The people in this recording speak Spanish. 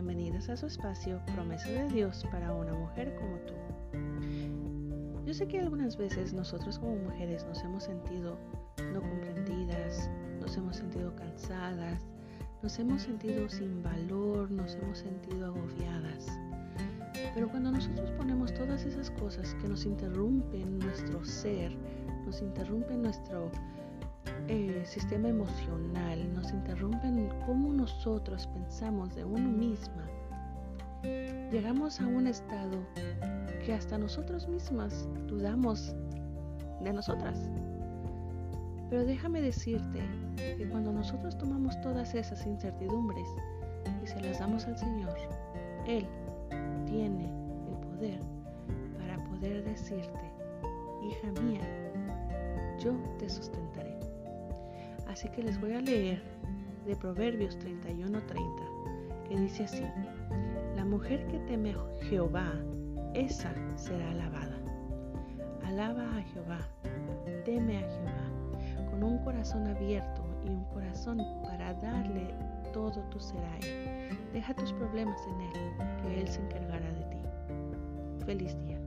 a su espacio Promesa de Dios para una mujer como tú. Yo sé que algunas veces nosotros como mujeres nos hemos sentido no comprendidas, nos hemos sentido cansadas, nos hemos sentido sin valor, nos hemos sentido agobiadas. Pero cuando nosotros ponemos todas esas cosas que nos interrumpen nuestro ser, nos interrumpen nuestro eh, sistema emocional, nos interrumpen cómo nosotros pensamos de uno misma, llegamos a un estado que hasta nosotros mismas dudamos de nosotras. Pero déjame decirte que cuando nosotros tomamos todas esas incertidumbres y se las damos al Señor, Él tiene el poder para poder decirte, hija mía, yo te sustentaré. Así que les voy a leer de Proverbios 31:30, que dice así, la mujer que teme a Jehová, esa será alabada. Alaba a Jehová, teme a Jehová, con un corazón abierto y un corazón para darle todo tu ser a Él. Deja tus problemas en Él, que Él se encargará de ti. Feliz día.